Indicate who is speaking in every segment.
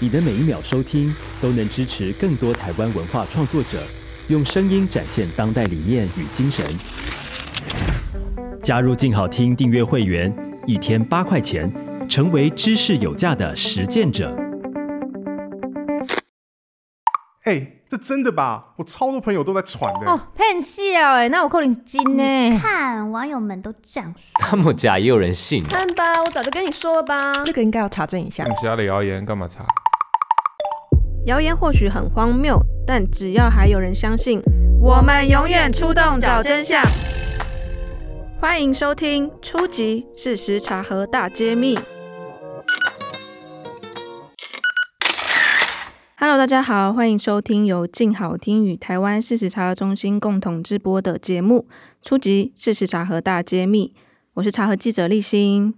Speaker 1: 你的每一秒收听都能支持更多台湾文化创作者，用声音展现当代理念与精神。加入静好听订阅会员，一天八块钱，成为知识有价的实践者。
Speaker 2: 哎。这真的吧？我超多朋友都在传的
Speaker 3: 哦，骗笑哎，那我扣你金呢？
Speaker 4: 看网友们都这样说，
Speaker 5: 那么假也有人信？
Speaker 3: 看吧，我早就跟你说了吧。
Speaker 6: 这个应该要查证一下。
Speaker 2: 其他的谣言干嘛查？
Speaker 7: 谣言或许很荒谬，但只要还有人相信，我们永远出动找真相。欢迎收听《初级！事实查核大揭秘》。Hello，大家好，欢迎收听由静好听与台湾事实查核中心共同制播的节目《初级！事实查核大揭秘》，我是查核记者立新。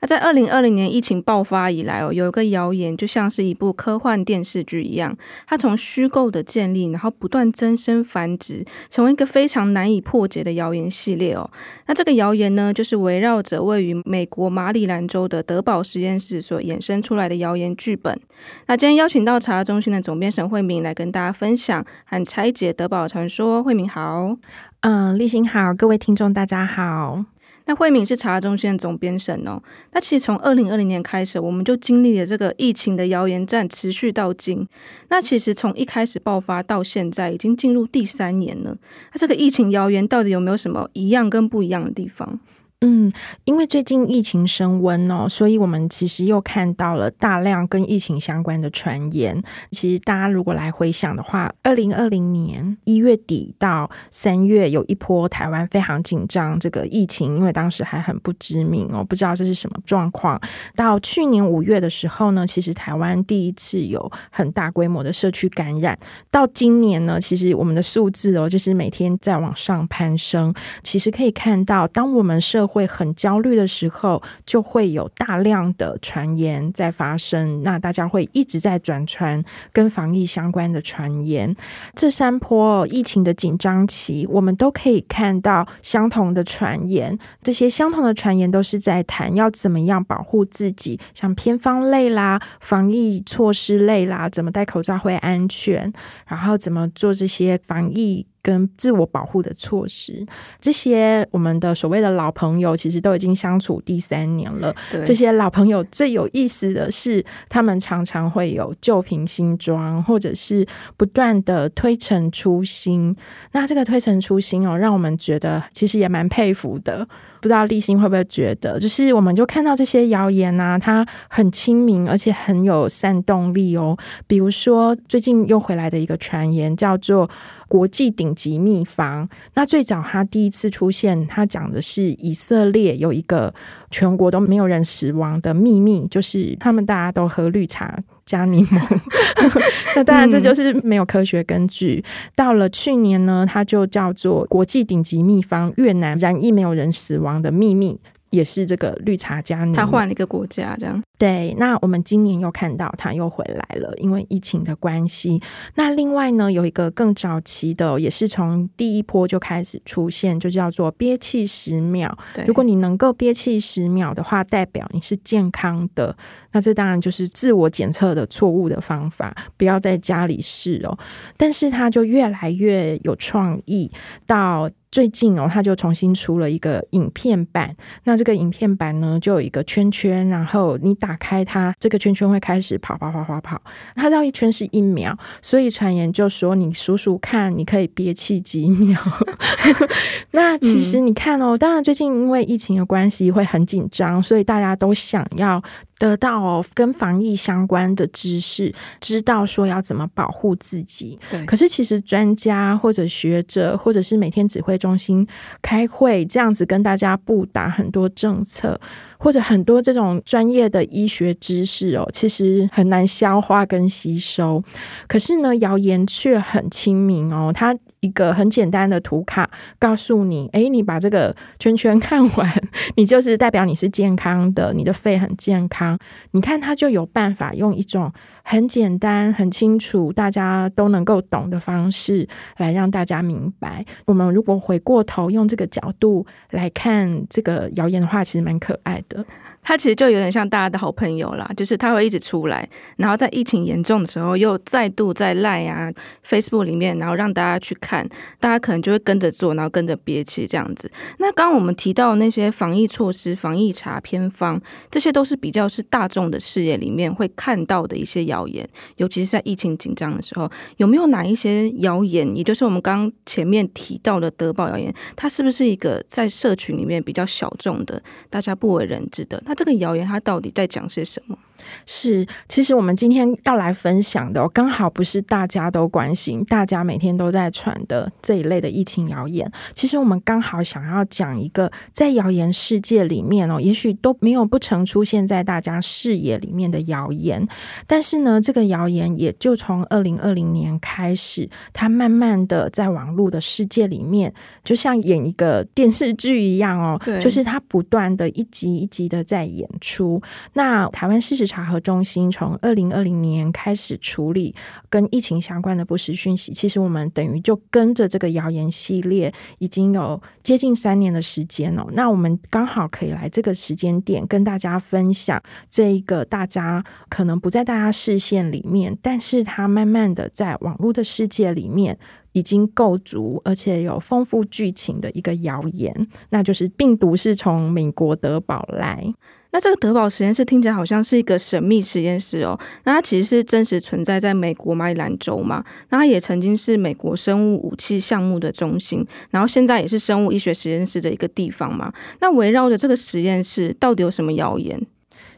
Speaker 7: 那在二零二零年疫情爆发以来哦，有一个谣言就像是一部科幻电视剧一样，它从虚构的建立，然后不断增生繁殖，成为一个非常难以破解的谣言系列哦。那这个谣言呢，就是围绕着位于美国马里兰州的德堡实验室所衍生出来的谣言剧本。那今天邀请到查中心的总编沈慧敏来跟大家分享和拆解德堡传说。慧敏好，
Speaker 8: 嗯，立新好，各位听众大家好。
Speaker 7: 那慧敏是查中心的总编审哦。那其实从二零二零年开始，我们就经历了这个疫情的谣言战，持续到今。那其实从一开始爆发到现在，已经进入第三年了。那这个疫情谣言到底有没有什么一样跟不一样的地方？
Speaker 8: 嗯，因为最近疫情升温哦，所以我们其实又看到了大量跟疫情相关的传言。其实大家如果来回想的话，二零二零年一月底到三月有一波台湾非常紧张这个疫情，因为当时还很不知名哦，不知道这是什么状况。到去年五月的时候呢，其实台湾第一次有很大规模的社区感染。到今年呢，其实我们的数字哦，就是每天在往上攀升。其实可以看到，当我们社会很焦虑的时候，就会有大量的传言在发生。那大家会一直在转传跟防疫相关的传言。这三波疫情的紧张期，我们都可以看到相同的传言。这些相同的传言都是在谈要怎么样保护自己，像偏方类啦、防疫措施类啦，怎么戴口罩会安全，然后怎么做这些防疫。跟自我保护的措施，这些我们的所谓的老朋友，其实都已经相处第三年了。对这些老朋友最有意思的是，他们常常会有旧瓶新装，或者是不断的推陈出新。那这个推陈出新哦，让我们觉得其实也蛮佩服的。不知道立新会不会觉得，就是我们就看到这些谣言啊，它很亲民，而且很有煽动力哦。比如说最近又回来的一个传言，叫做国际顶级秘方。那最早他第一次出现，他讲的是以色列有一个全国都没有人死亡的秘密，就是他们大家都喝绿茶。加柠檬，那当然这就是没有科学根据。嗯、到了去年呢，它就叫做国际顶级秘方，越南染疫没有人死亡的秘密。也是这个绿茶加柠檬，
Speaker 7: 他换了一个国家，这样。
Speaker 8: 对，那我们今年又看到他又回来了，因为疫情的关系。那另外呢，有一个更早期的，也是从第一波就开始出现，就叫做憋气十秒。对，如果你能够憋气十秒的话，代表你是健康的。那这当然就是自我检测的错误的方法，不要在家里试哦。但是他就越来越有创意，到。最近哦，他就重新出了一个影片版。那这个影片版呢，就有一个圈圈，然后你打开它，这个圈圈会开始跑跑跑跑跑。它绕一圈是一秒，所以传言就说你数数看，你可以憋气几秒。那其实你看哦，当然最近因为疫情的关系会很紧张，所以大家都想要。得到跟防疫相关的知识，知道说要怎么保护自己。对，可是其实专家或者学者，或者是每天指挥中心开会这样子跟大家布达很多政策，或者很多这种专业的医学知识哦，其实很难消化跟吸收。可是呢，谣言却很亲民哦，它一个很简单的图卡告诉你，诶，你把这个圈圈看完，你就是代表你是健康的，你的肺很健康。你看，他就有办法用一种很简单、很清楚、大家都能够懂的方式来让大家明白。我们如果回过头用这个角度来看这个谣言的话，其实蛮可爱的。
Speaker 7: 他其实就有点像大家的好朋友啦，就是他会一直出来，然后在疫情严重的时候，又再度在 Line 啊、Facebook 里面，然后让大家去看，大家可能就会跟着做，然后跟着憋气这样子。那刚刚我们提到那些防疫措施、防疫茶偏方，这些都是比较是大众的视野里面会看到的一些谣言，尤其是在疫情紧张的时候，有没有哪一些谣言，也就是我们刚前面提到的德宝谣言，它是不是一个在社群里面比较小众的，大家不为人知的？那这个谣言它到底在讲些什么？
Speaker 8: 是，其实我们今天要来分享的，刚好不是大家都关心、大家每天都在传的这一类的疫情谣言。其实我们刚好想要讲一个，在谣言世界里面哦，也许都没有不曾出现在大家视野里面的谣言。但是呢，这个谣言也就从二零二零年开始，它慢慢的在网络的世界里面，就像演一个电视剧一样哦，对就是它不断的一集一集的在演出。那台湾事实查核中心从二零二零年开始处理跟疫情相关的不实讯息，其实我们等于就跟着这个谣言系列已经有接近三年的时间了。那我们刚好可以来这个时间点跟大家分享这一个大家可能不在大家视线里面，但是它慢慢的在网络的世界里面已经构筑而且有丰富剧情的一个谣言，那就是病毒是从美国德堡来。
Speaker 7: 那这个德堡实验室听起来好像是一个神秘实验室哦，那它其实是真实存在在美国马里兰州嘛，那它也曾经是美国生物武器项目的中心，然后现在也是生物医学实验室的一个地方嘛。那围绕着这个实验室，到底有什么谣言？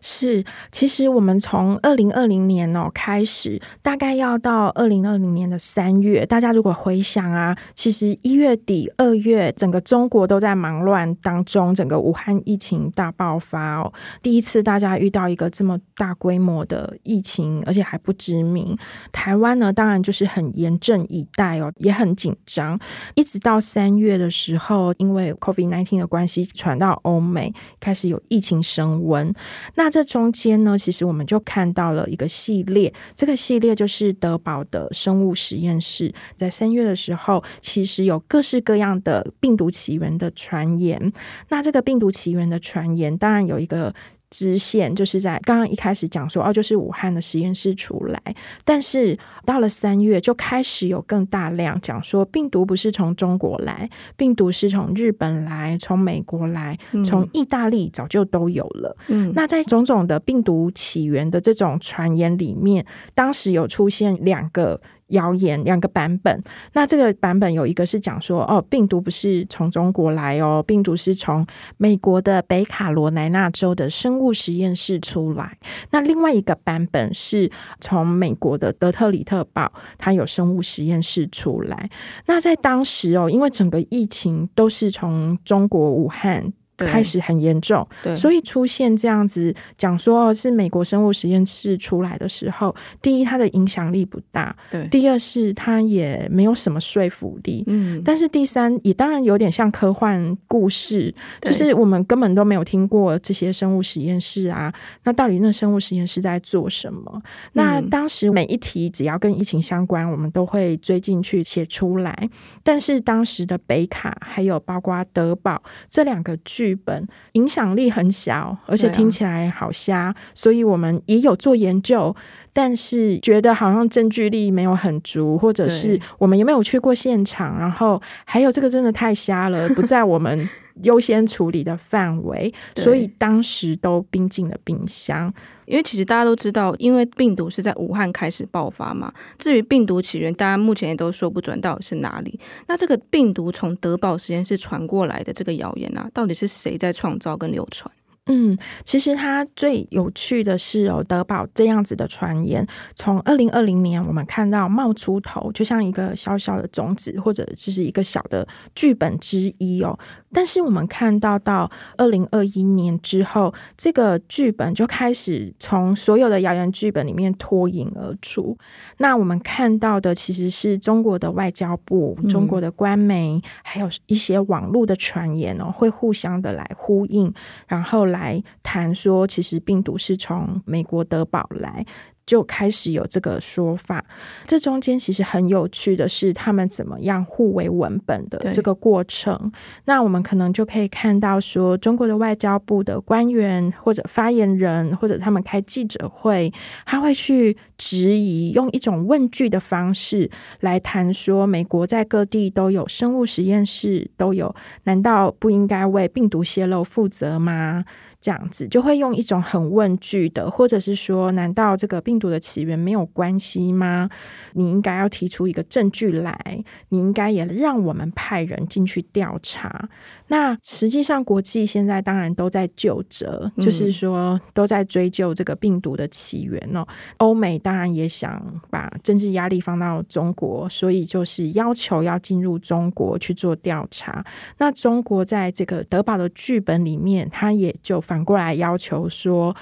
Speaker 8: 是，其实我们从二零二零年哦开始，大概要到二零二零年的三月，大家如果回想啊，其实一月底、二月，整个中国都在忙乱当中，整个武汉疫情大爆发哦，第一次大家遇到一个这么大规模的疫情，而且还不知名。台湾呢，当然就是很严阵以待哦，也很紧张，一直到三月的时候，因为 COVID-19 的关系，传到欧美，开始有疫情升温，那。这中间呢，其实我们就看到了一个系列，这个系列就是德宝的生物实验室，在三月的时候，其实有各式各样的病毒起源的传言。那这个病毒起源的传言，当然有一个。支线就是在刚刚一开始讲说哦，就是武汉的实验室出来，但是到了三月就开始有更大量讲说病毒不是从中国来，病毒是从日本来，从美国来，从意大利早就都有了。嗯，那在种种的病毒起源的这种传言里面，当时有出现两个。谣言两个版本，那这个版本有一个是讲说，哦，病毒不是从中国来哦，病毒是从美国的北卡罗来纳州的生物实验室出来。那另外一个版本是从美国的德特里特堡，它有生物实验室出来。那在当时哦，因为整个疫情都是从中国武汉。开始很严重，对，所以出现这样子讲说是美国生物实验室出来的时候，第一，它的影响力不大，对；第二是它也没有什么说服力，嗯。但是第三，也当然有点像科幻故事，就是我们根本都没有听过这些生物实验室啊。那到底那生物实验室在做什么？那当时每一题只要跟疫情相关，我们都会追进去写出来。但是当时的北卡还有包括德堡这两个剧。剧本影响力很小，而且听起来好瞎，啊、所以我们也有做研究，但是觉得好像证据力没有很足，或者是我们也没有去过现场，然后还有这个真的太瞎了，不在我们优先处理的范围，所以当时都冰进了冰箱。
Speaker 7: 因为其实大家都知道，因为病毒是在武汉开始爆发嘛。至于病毒起源，大家目前也都说不准到底是哪里。那这个病毒从德堡实验室传过来的这个谣言啊，到底是谁在创造跟流传？
Speaker 8: 嗯，其实它最有趣的是哦，德堡这样子的传言，从二零二零年我们看到冒出头，就像一个小小的种子，或者就是一个小的剧本之一哦。但是我们看到到二零二一年之后，这个剧本就开始从所有的谣言剧本里面脱颖而出。那我们看到的其实是中国的外交部、中国的官媒，嗯、还有一些网络的传言哦，会互相的来呼应，然后。来谈说，其实病毒是从美国德堡来。就开始有这个说法。这中间其实很有趣的是，他们怎么样互为文本的这个过程。那我们可能就可以看到说，中国的外交部的官员或者发言人，或者他们开记者会，他会去质疑，用一种问句的方式来谈说，美国在各地都有生物实验室，都有，难道不应该为病毒泄露负责吗？这样子就会用一种很问句的，或者是说，难道这个病毒的起源没有关系吗？你应该要提出一个证据来，你应该也让我们派人进去调查。那实际上，国际现在当然都在就责，就是说都在追究这个病毒的起源哦。欧美当然也想把政治压力放到中国，所以就是要求要进入中国去做调查。那中国在这个德宝的剧本里面，他也就。反过来要求说，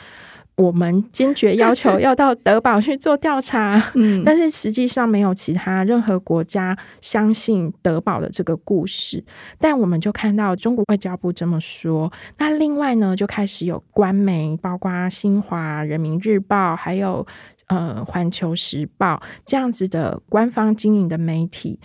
Speaker 8: 我们坚决要求 要到德宝去做调查。嗯，但是实际上没有其他任何国家相信德宝的这个故事。但我们就看到中国外交部这么说。那另外呢，就开始有官媒，包括新华、人民日报，还有呃环球时报这样子的官方经营的媒体。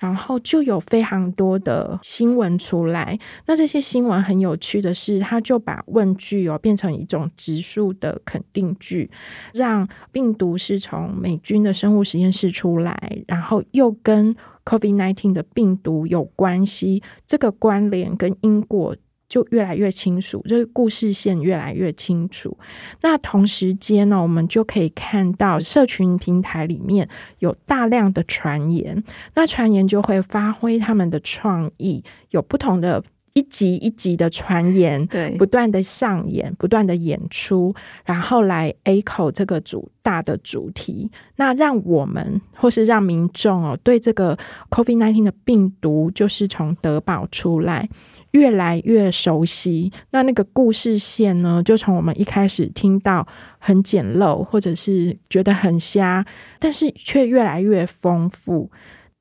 Speaker 8: 然后就有非常多的新闻出来，那这些新闻很有趣的是，他就把问句哦变成一种直述的肯定句，让病毒是从美军的生物实验室出来，然后又跟 COVID-19 的病毒有关系，这个关联跟因果。就越来越清楚，这个故事线越来越清楚。那同时间呢，我们就可以看到社群平台里面有大量的传言，那传言就会发挥他们的创意，有不同的一集一集的传言，对，不断的上演，不断的演出，然后来 echo 这个主大的主题，那让我们或是让民众哦，对这个 COVID nineteen 的病毒就是从德宝出来。越来越熟悉，那那个故事线呢，就从我们一开始听到很简陋，或者是觉得很瞎，但是却越来越丰富。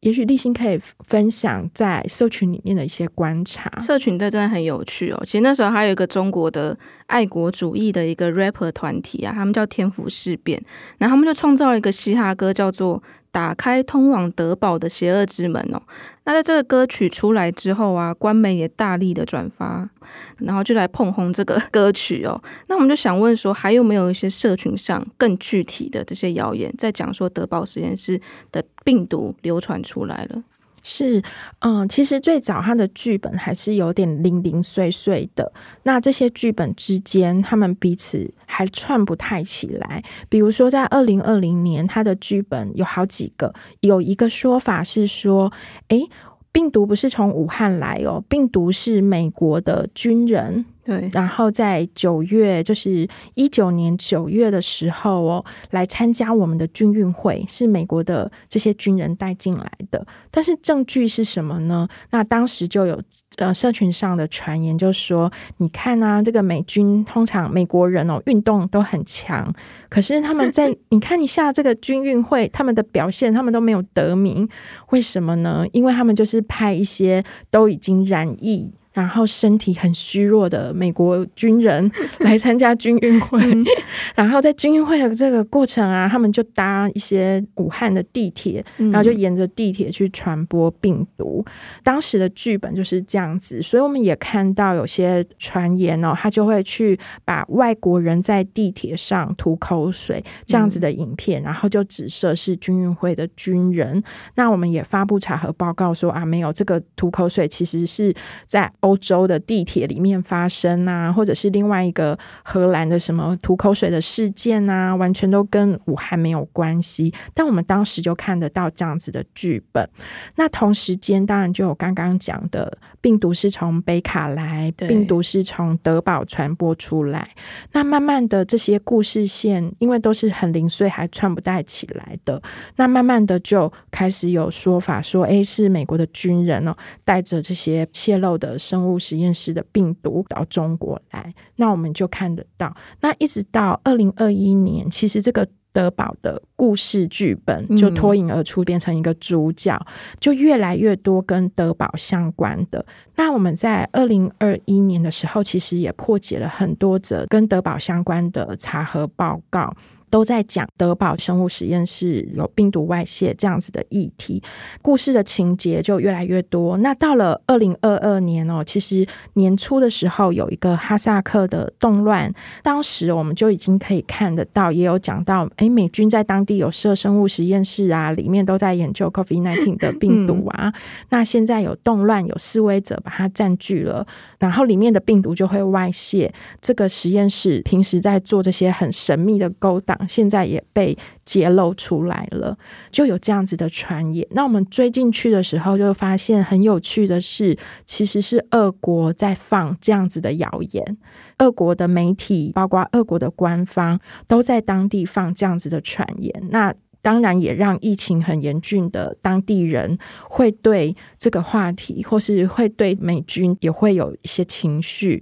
Speaker 8: 也许立新可以分享在社群里面的一些观察。
Speaker 7: 社群这真的很有趣哦。其实那时候还有一个中国的爱国主义的一个 rapper 团体啊，他们叫天府事变，然后他们就创造了一个嘻哈歌，叫做。打开通往德堡的邪恶之门哦！那在这个歌曲出来之后啊，官媒也大力的转发，然后就来碰红这个歌曲哦。那我们就想问说，还有没有一些社群上更具体的这些谣言，在讲说德堡实验室的病毒流传出来了？
Speaker 8: 是，嗯，其实最早他的剧本还是有点零零碎碎的。那这些剧本之间，他们彼此还串不太起来。比如说，在二零二零年，他的剧本有好几个，有一个说法是说，诶，病毒不是从武汉来哦，病毒是美国的军人。对，然后在九月，就是一九年九月的时候哦，来参加我们的军运会，是美国的这些军人带进来的。但是证据是什么呢？那当时就有呃社群上的传言，就说你看啊，这个美军通常美国人哦运动都很强，可是他们在 你看一下这个军运会，他们的表现，他们都没有得名，为什么呢？因为他们就是派一些都已经染疫。然后身体很虚弱的美国军人来参加军运会，然后在军运会的这个过程啊，他们就搭一些武汉的地铁，然后就沿着地铁去传播病毒。当时的剧本就是这样子，所以我们也看到有些传言哦，他就会去把外国人在地铁上吐口水这样子的影片，然后就指涉是军运会的军人。那我们也发布查核报告说啊，没有这个吐口水，其实是在欧洲的地铁里面发生啊，或者是另外一个荷兰的什么吐口水的事件啊，完全都跟武汉没有关系。但我们当时就看得到这样子的剧本。那同时间，当然就有刚刚讲的病毒是从北卡来，病毒是从德宝传播出来。那慢慢的这些故事线，因为都是很零碎，还串不带起来的。那慢慢的就开始有说法说，诶，是美国的军人哦，带着这些泄露的生生物实验室的病毒到中国来，那我们就看得到。那一直到二零二一年，其实这个德宝的故事剧本就脱颖而出，变成一个主角，嗯、就越来越多跟德宝相关的。那我们在二零二一年的时候，其实也破解了很多则跟德宝相关的查核报告。都在讲德堡生物实验室有病毒外泄这样子的议题，故事的情节就越来越多。那到了二零二二年哦，其实年初的时候有一个哈萨克的动乱，当时我们就已经可以看得到，也有讲到，诶，美军在当地有设生物实验室啊，里面都在研究 COVID-19 的病毒啊。那现在有动乱，有示威者把它占据了，然后里面的病毒就会外泄。这个实验室平时在做这些很神秘的勾当，现在也被揭露出来了，就有这样子的传言。那我们追进去的时候，就发现很有趣的是，其实是俄国在放这样子的谣言，俄国的媒体，包括俄国的官方，都在当地放这样子的传言。那当然也让疫情很严峻的当地人会对这个话题，或是会对美军也会有一些情绪。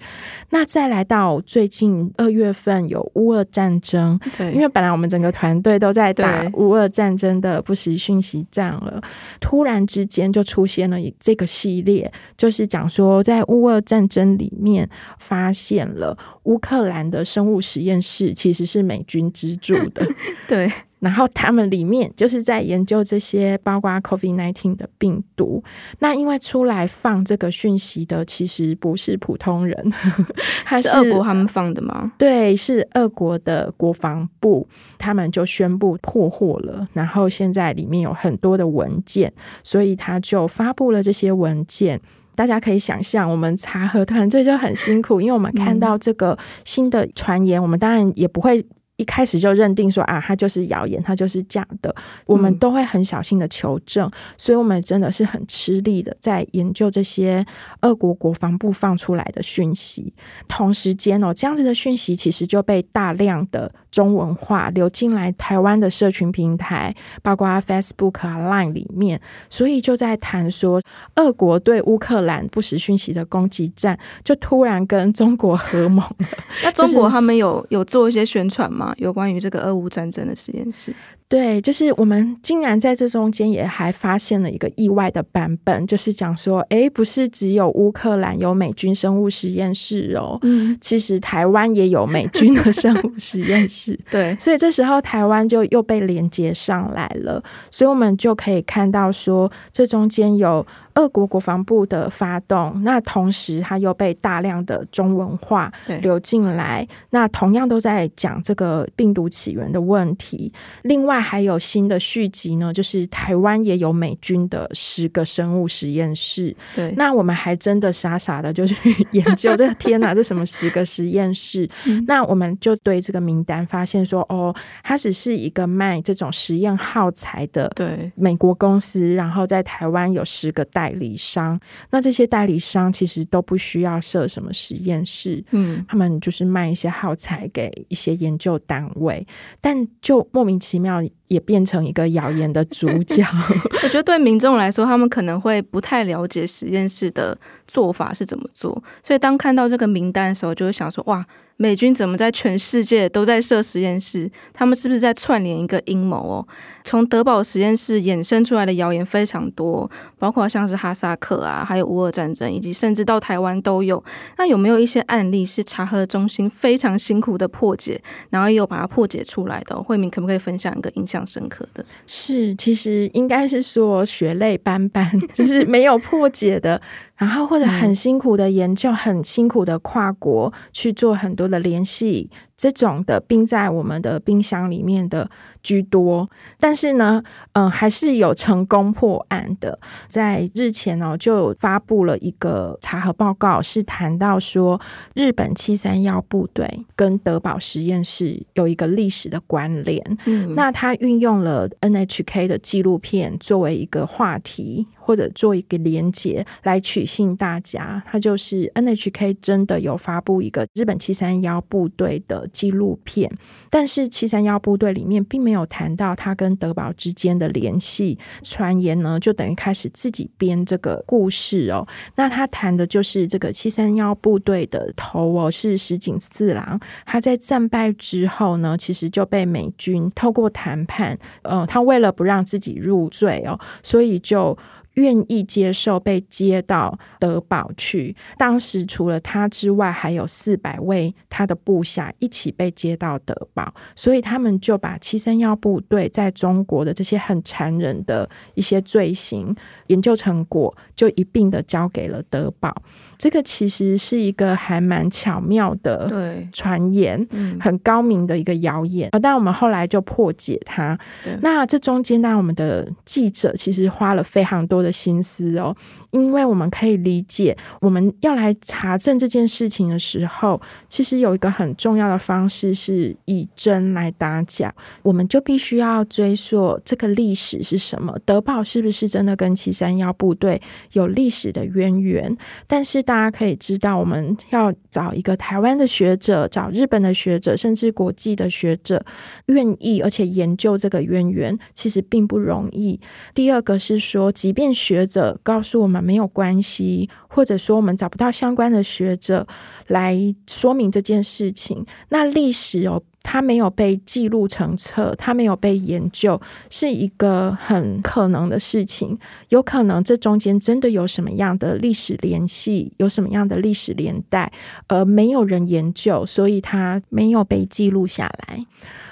Speaker 8: 那再来到最近二月份有乌俄战争，对，因为本来我们整个团队都在打乌俄战争的不实讯息战了，突然之间就出现了这个系列，就是讲说在乌俄战争里面发现了乌克兰的生物实验室其实是美军资助的，
Speaker 7: 对。
Speaker 8: 然后他们里面就是在研究这些包括 COVID-19 的病毒。那因为出来放这个讯息的其实不是普通人，还是，
Speaker 7: 是俄国他们放的吗？
Speaker 8: 对，是俄国的国防部，他们就宣布破获了。然后现在里面有很多的文件，所以他就发布了这些文件。大家可以想象，我们查核团队就很辛苦，因为我们看到这个新的传言，我们当然也不会。一开始就认定说啊，它就是谣言，它就是假的，我们都会很小心的求证，嗯、所以我们真的是很吃力的在研究这些俄国国防部放出来的讯息。同时间哦，这样子的讯息其实就被大量的中文化流进来台湾的社群平台，包括 Facebook 啊、Line 里面，所以就在谈说，俄国对乌克兰不实讯息的攻击战，就突然跟中国合盟。
Speaker 7: 那中国他们有有做一些宣传吗？有关于这个俄乌战争的实验室？
Speaker 8: 对，就是我们竟然在这中间也还发现了一个意外的版本，就是讲说，诶，不是只有乌克兰有美军生物实验室哦，嗯，其实台湾也有美军的生物实验室。
Speaker 7: 对，
Speaker 8: 所以这时候台湾就又被连接上来了，所以我们就可以看到说，这中间有。俄国国防部的发动，那同时它又被大量的中文化流进来，那同样都在讲这个病毒起源的问题。另外还有新的续集呢，就是台湾也有美军的十个生物实验室。
Speaker 7: 对，
Speaker 8: 那我们还真的傻傻的就去研究，这个天哪，这什么十个实验室？嗯。那我们就对这个名单发现说，哦，它只是一个卖这种实验耗材的对美国公司，然后在台湾有十个代。代理商，那这些代理商其实都不需要设什么实验室，嗯，他们就是卖一些耗材给一些研究单位，但就莫名其妙也变成一个谣言的主角。
Speaker 7: 我觉得对民众来说，他们可能会不太了解实验室的做法是怎么做，所以当看到这个名单的时候，就会想说：哇！美军怎么在全世界都在设实验室？他们是不是在串联一个阴谋哦？从德堡实验室衍生出来的谣言非常多，包括像是哈萨克啊，还有乌俄战争，以及甚至到台湾都有。那有没有一些案例是查核中心非常辛苦的破解，然后又把它破解出来的？慧敏可不可以分享一个印象深刻的？
Speaker 8: 是，其实应该是说血泪斑斑，就是没有破解的。然后或者很辛苦的研究，很辛苦的跨国去做很多的联系。这种的冰在我们的冰箱里面的居多，但是呢，嗯、呃，还是有成功破案的。在日前哦，就发布了一个查核报告，是谈到说日本七三幺部队跟德堡实验室有一个历史的关联。嗯，那他运用了 NHK 的纪录片作为一个话题，或者做一个连结来取信大家。他就是 NHK 真的有发布一个日本七三幺部队的。纪录片，但是七三幺部队里面并没有谈到他跟德堡之间的联系。传言呢，就等于开始自己编这个故事哦。那他谈的就是这个七三幺部队的头哦，是石井四郎。他在战败之后呢，其实就被美军透过谈判，呃，他为了不让自己入罪哦，所以就。愿意接受被接到德堡去。当时除了他之外，还有四百位他的部下一起被接到德堡，所以他们就把七三幺部队在中国的这些很残忍的一些罪行研究成果，就一并的交给了德堡。这个其实是一个还蛮巧妙的传言，很高明的一个谣言。但我们后来就破解它。那这中间呢，我们的记者其实花了非常多的心思哦，因为我们可以理解，我们要来查证这件事情的时候，其实有一个很重要的方式是以真来打假，我们就必须要追溯这个历史是什么，德宝是不是真的跟七三幺部队有历史的渊源？但是大家可以知道，我们要找一个台湾的学者，找日本的学者，甚至国际的学者愿意而且研究这个渊源，其实并不容易。第二个是说，即便学者告诉我们没有关系，或者说我们找不到相关的学者来说明这件事情，那历史哦，它没有被记录成册，它没有被研究，是一个很可能的事情。有可能这中间真的有什么样的历史联系，有什么样的历史连带，而没有人研究，所以它没有被记录下来。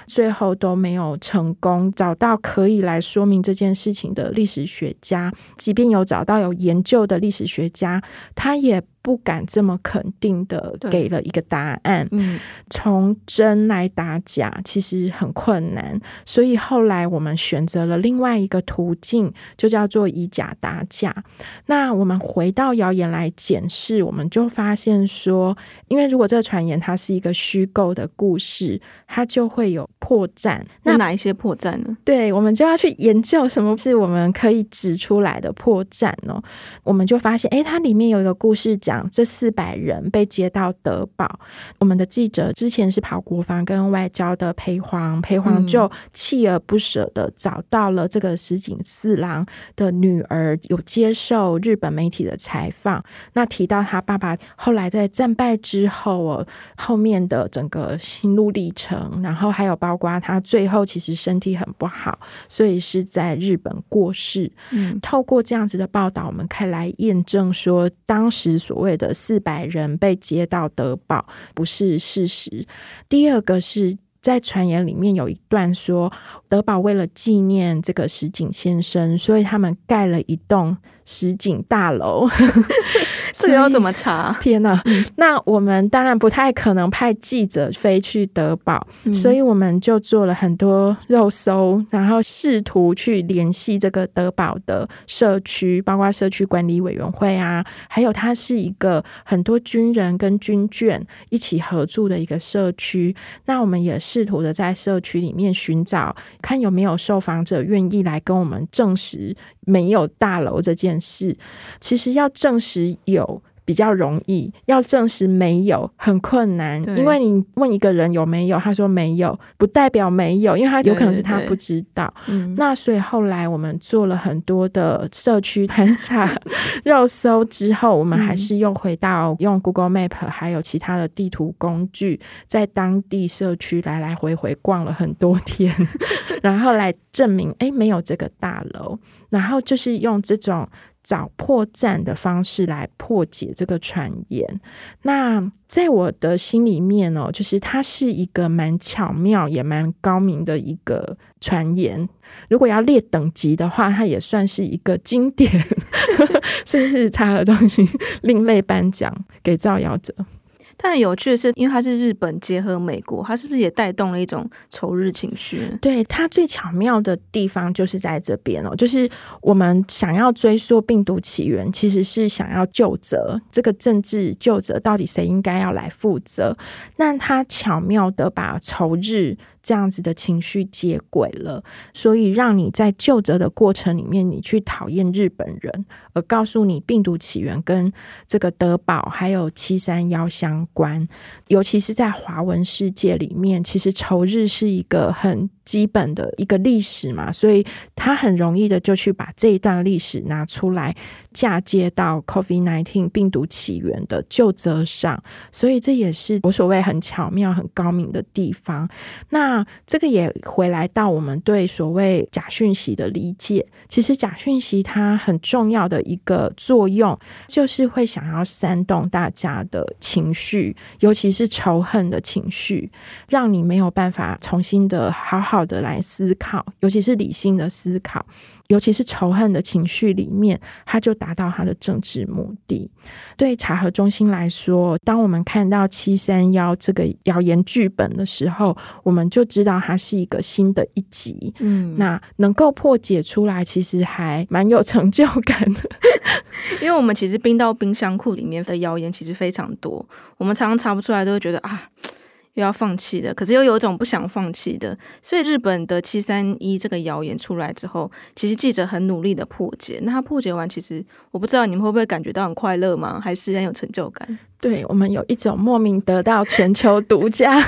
Speaker 8: 最后都没有成功找到可以来说明这件事情的历史学家，即便有找到有研究的历史学家，他也不敢这么肯定的给了一个答案。嗯，从真来打假其实很困难，所以后来我们选择了另外一个途径，就叫做以假打假。那我们回到谣言来检视，我们就发现说，因为如果这个传言它是一个虚构的故事，它就会有破绽。
Speaker 7: 那哪一些破绽呢？
Speaker 8: 对，我们就要去研究什么是我们可以指出来的破绽哦。我们就发现，诶，它里面有一个故事讲。这四百人被接到德保，我们的记者之前是跑国防跟外交的裴煌，裴煌就锲而不舍的找到了这个石井四郎的女儿，有接受日本媒体的采访，那提到他爸爸后来在战败之后哦，后面的整个心路历程，然后还有包括他最后其实身体很不好，所以是在日本过世。嗯，透过这样子的报道，我们可以来验证说，当时所谓的四百人被接到德保不是事实。第二个是在传言里面有一段说，德宝为了纪念这个石井先生，所以他们盖了一栋。石井大楼，
Speaker 7: 这个要怎么查？
Speaker 8: 天哪！嗯、那我们当然不太可能派记者飞去德保，嗯、所以我们就做了很多肉搜，然后试图去联系这个德保的社区，包括社区管理委员会啊，还有它是一个很多军人跟军眷一起合住的一个社区。那我们也试图的在社区里面寻找，看有没有受访者愿意来跟我们证实。没有大楼这件事，其实要证实有比较容易，要证实没有很困难。因为你问一个人有没有，他说没有，不代表没有，因为他有可能是他不知道。那所以后来我们做了很多的社区盘查、肉搜之后，我们还是又回到用 Google Map 还有其他的地图工具，在当地社区来来回回逛了很多天，然后来证明，哎，没有这个大楼。然后就是用这种找破绽的方式来破解这个传言。那在我的心里面哦，就是它是一个蛮巧妙也蛮高明的一个传言。如果要列等级的话，它也算是一个经典，甚至是查核中心另类颁奖给造谣者。
Speaker 7: 但有趣的是，因为它是日本结合美国，它是不是也带动了一种仇日情绪？
Speaker 8: 对，它最巧妙的地方就是在这边哦，就是我们想要追溯病毒起源，其实是想要就责这个政治就责，到底谁应该要来负责？那它巧妙的把仇日。这样子的情绪接轨了，所以让你在就责的过程里面，你去讨厌日本人，而告诉你病毒起源跟这个德宝还有七三幺相关，尤其是在华文世界里面，其实仇日是一个很基本的一个历史嘛，所以他很容易的就去把这一段历史拿出来。嫁接到 COVID-19 病毒起源的旧责上，所以这也是我所谓很巧妙、很高明的地方。那这个也回来到我们对所谓假讯息的理解。其实假讯息它很重要的一个作用，就是会想要煽动大家的情绪，尤其是仇恨的情绪，让你没有办法重新的好好的来思考，尤其是理性的思考。尤其是仇恨的情绪里面，他就达到他的政治目的。对查核中心来说，当我们看到七三幺这个谣言剧本的时候，我们就知道它是一个新的一集。嗯，那能够破解出来，其实还蛮有成就感的。
Speaker 7: 因为我们其实冰到冰箱库里面的谣言其实非常多，我们常常查不出来，都会觉得啊。又要放弃的，可是又有一种不想放弃的，所以日本的七三一这个谣言出来之后，其实记者很努力的破解。那他破解完，其实我不知道你们会不会感觉到很快乐吗？还是很有成就感？
Speaker 8: 对，我们有一种莫名得到全球独家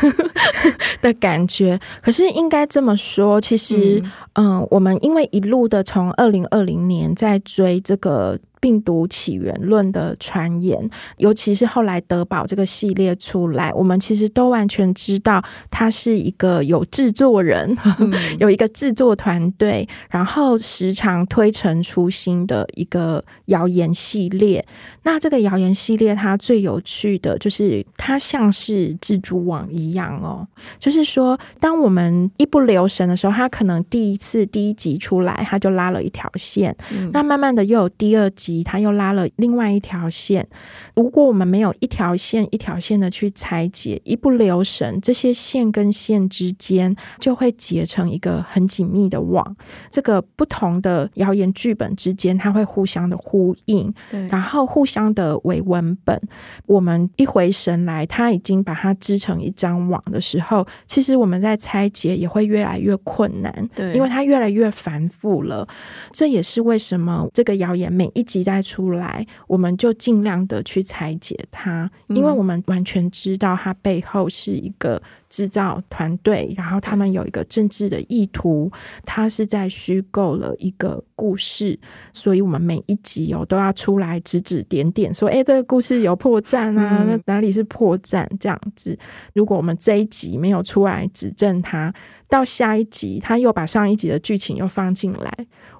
Speaker 8: 的感觉。可是应该这么说，其实，嗯、呃，我们因为一路的从二零二零年在追这个。病毒起源论的传言，尤其是后来德宝这个系列出来，我们其实都完全知道，他是一个有制作人，嗯、有一个制作团队，然后时常推陈出新的一个谣言系列。那这个谣言系列，它最有趣的就是它像是蜘蛛网一样哦，就是说，当我们一不留神的时候，它可能第一次第一集出来，它就拉了一条线，嗯、那慢慢的又有第二集。它又拉了另外一条线。如果我们没有一条线一条线的去拆解，一不留神，这些线跟线之间就会结成一个很紧密的网。这个不同的谣言剧本之间，它会互相的呼应，对，然后互相的为文本。我们一回神来，他已经把它织成一张网的时候，其实我们在拆解也会越来越困难，对，因为它越来越繁复了。这也是为什么这个谣言每一集。再出来，我们就尽量的去拆解它，因为我们完全知道它背后是一个制造团队，然后他们有一个政治的意图，他是在虚构了一个故事，所以我们每一集哦都要出来指指点点，说，哎，这个故事有破绽啊，那哪里是破绽？这样子，如果我们这一集没有出来指正它，到下一集他又把上一集的剧情又放进来。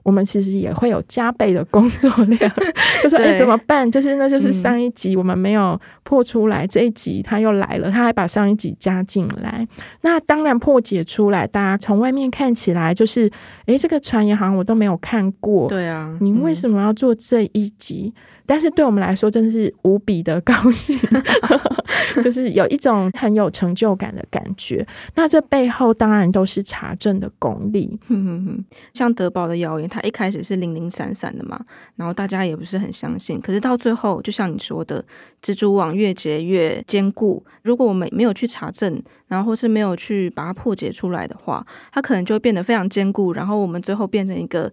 Speaker 8: 我们其实也会有加倍的工作量，就是哎怎么办？就是那就是上一集我们没有破出来，嗯、这一集他又来了，他还把上一集加进来。那当然破解出来，大家从外面看起来就是，哎，这个传言好像我都没有看过。对啊，你为什么要做这一集？嗯但是对我们来说，真的是无比的高兴，就是有一种很有成就感的感觉。那这背后当然都是查证的功力。
Speaker 7: 像德宝的谣言，它一开始是零零散散的嘛，然后大家也不是很相信。可是到最后，就像你说的，蜘蛛网越结越坚固。如果我们没有去查证，然后或是没有去把它破解出来的话，它可能就会变得非常坚固。然后我们最后变成一个。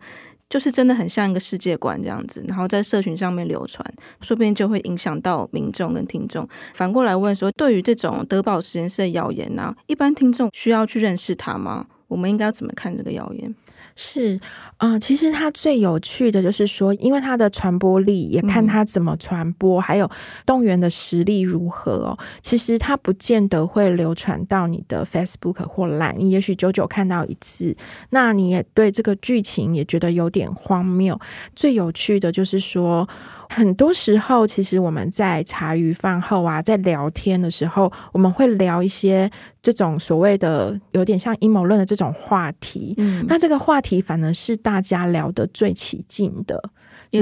Speaker 7: 就是真的很像一个世界观这样子，然后在社群上面流传，说不定就会影响到民众跟听众。反过来问说，对于这种德宝实验室的谣言呢、一般听众需要去认识它吗？我们应该要怎么看这个谣言？
Speaker 8: 是，嗯、呃，其实它最有趣的就是说，因为它的传播力，也看它怎么传播，嗯、还有动员的实力如何哦。其实它不见得会流传到你的 Facebook 或 Line，你也许久久看到一次，那你也对这个剧情也觉得有点荒谬。最有趣的就是说，很多时候其实我们在茶余饭后啊，在聊天的时候，我们会聊一些。这种所谓的有点像阴谋论的这种话题，嗯，那这个话题反而是大家聊得最起劲的。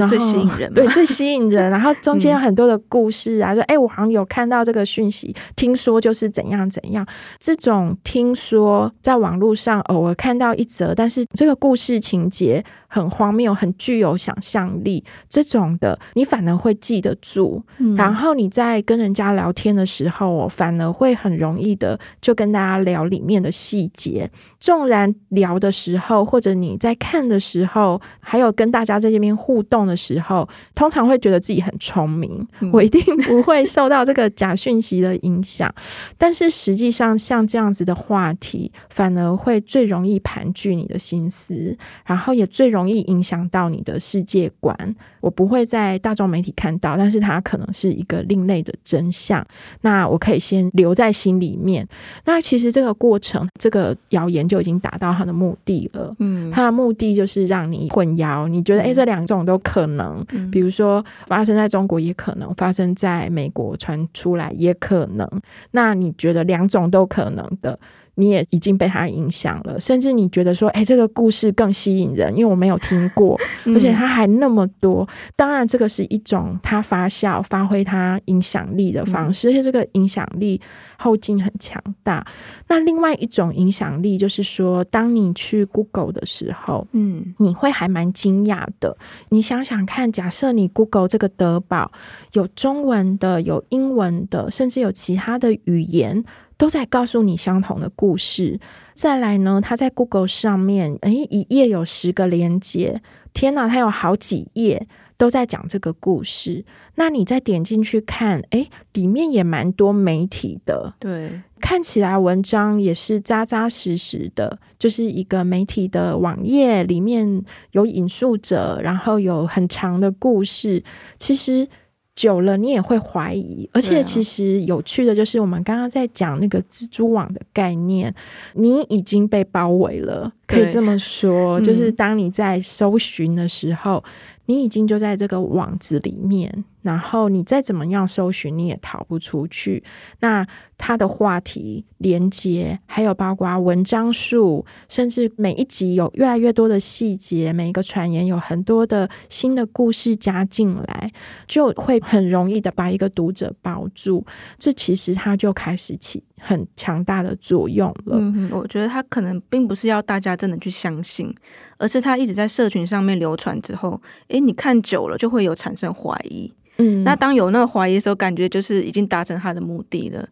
Speaker 7: 最吸引人，
Speaker 8: 对，最吸引人。然后中间有很多的故事啊，说，哎，我好像有看到这个讯息，听说就是怎样怎样。这种听说在网络上偶尔看到一则，但是这个故事情节很荒谬，很具有想象力，这种的你反而会记得住。然后你在跟人家聊天的时候，反而会很容易的就跟大家聊里面的细节。纵然聊的时候，或者你在看的时候，还有跟大家在这边互动。动的时候，通常会觉得自己很聪明，
Speaker 7: 嗯、
Speaker 8: 我一定不会受到这个假讯息的影响。但是实际上，像这样子的话题，反而会最容易盘踞你的心思，然后也最容易影响到你的世界观。我不会在大众媒体看到，但是它可能是一个另类的真相。那我可以先留在心里面。那其实这个过程，这个谣言就已经达到它的目的了。嗯，它的目的就是让你混淆，你觉得诶，这两种都可能。嗯，比如说发生在中国也可能，发生在美国传出来也可能。那你觉得两种都可能的？你也已经被他影响了，甚至你觉得说，哎，这个故事更吸引人，因为我没有听过，而且他还那么多。当然，这个是一种他发酵、发挥他影响力的方式，而且这个影响力后劲很强大。那另外一种影响力就是说，当你去 Google 的时候，嗯，你会还蛮惊讶的。你想想看，假设你 Google 这个德宝有中文的、有英文的，甚至有其他的语言。都在告诉你相同的故事。再来呢，它在 Google 上面，诶，一页有十个连接，天哪，它有好几页都在讲这个故事。那你再点进去看，诶，里面也蛮多媒体的，
Speaker 7: 对，
Speaker 8: 看起来文章也是扎扎实实的，就是一个媒体的网页里面有引述者，然后有很长的故事，其实。久了，你也会怀疑。而且，其实有趣的就是，我们刚刚在讲那个蜘蛛网的概念，你已经被包围了，可以这么说。就是当你在搜寻的时候，你已经就在这个网子里面。然后你再怎么样搜寻，你也逃不出去。那它的话题连接，还有包括文章数，甚至每一集有越来越多的细节，每一个传言有很多的新的故事加进来，就会很容易的把一个读者包住。这其实它就开始起很强大的作用了。
Speaker 7: 嗯，我觉得它可能并不是要大家真的去相信，而是它一直在社群上面流传之后，诶，你看久了就会有产生怀疑。嗯，那当有那个怀疑的时候，感觉就是已经达成他的目的了。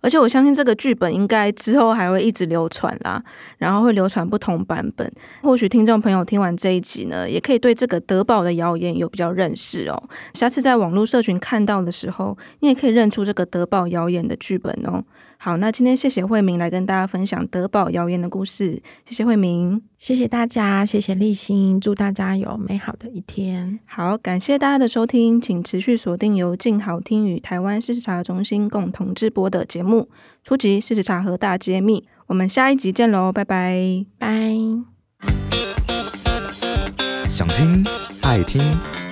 Speaker 7: 而且我相信这个剧本应该之后还会一直流传啦，然后会流传不同版本。或许听众朋友听完这一集呢，也可以对这个德宝的谣言有比较认识哦。下次在网络社群看到的时候，你也可以认出这个德宝谣言的剧本哦。好，那今天谢谢慧明来跟大家分享德宝谣言的故事，谢谢慧明，
Speaker 8: 谢谢大家，谢谢立新，祝大家有美好的一天。
Speaker 7: 好，感谢大家的收听，请持续锁定由静好听与台湾事实查核中心共同制播的节目《初级！事实查核大揭秘》，我们下一集见喽，拜拜，
Speaker 8: 拜。
Speaker 5: 想听爱听，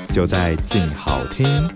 Speaker 5: 就在静好听。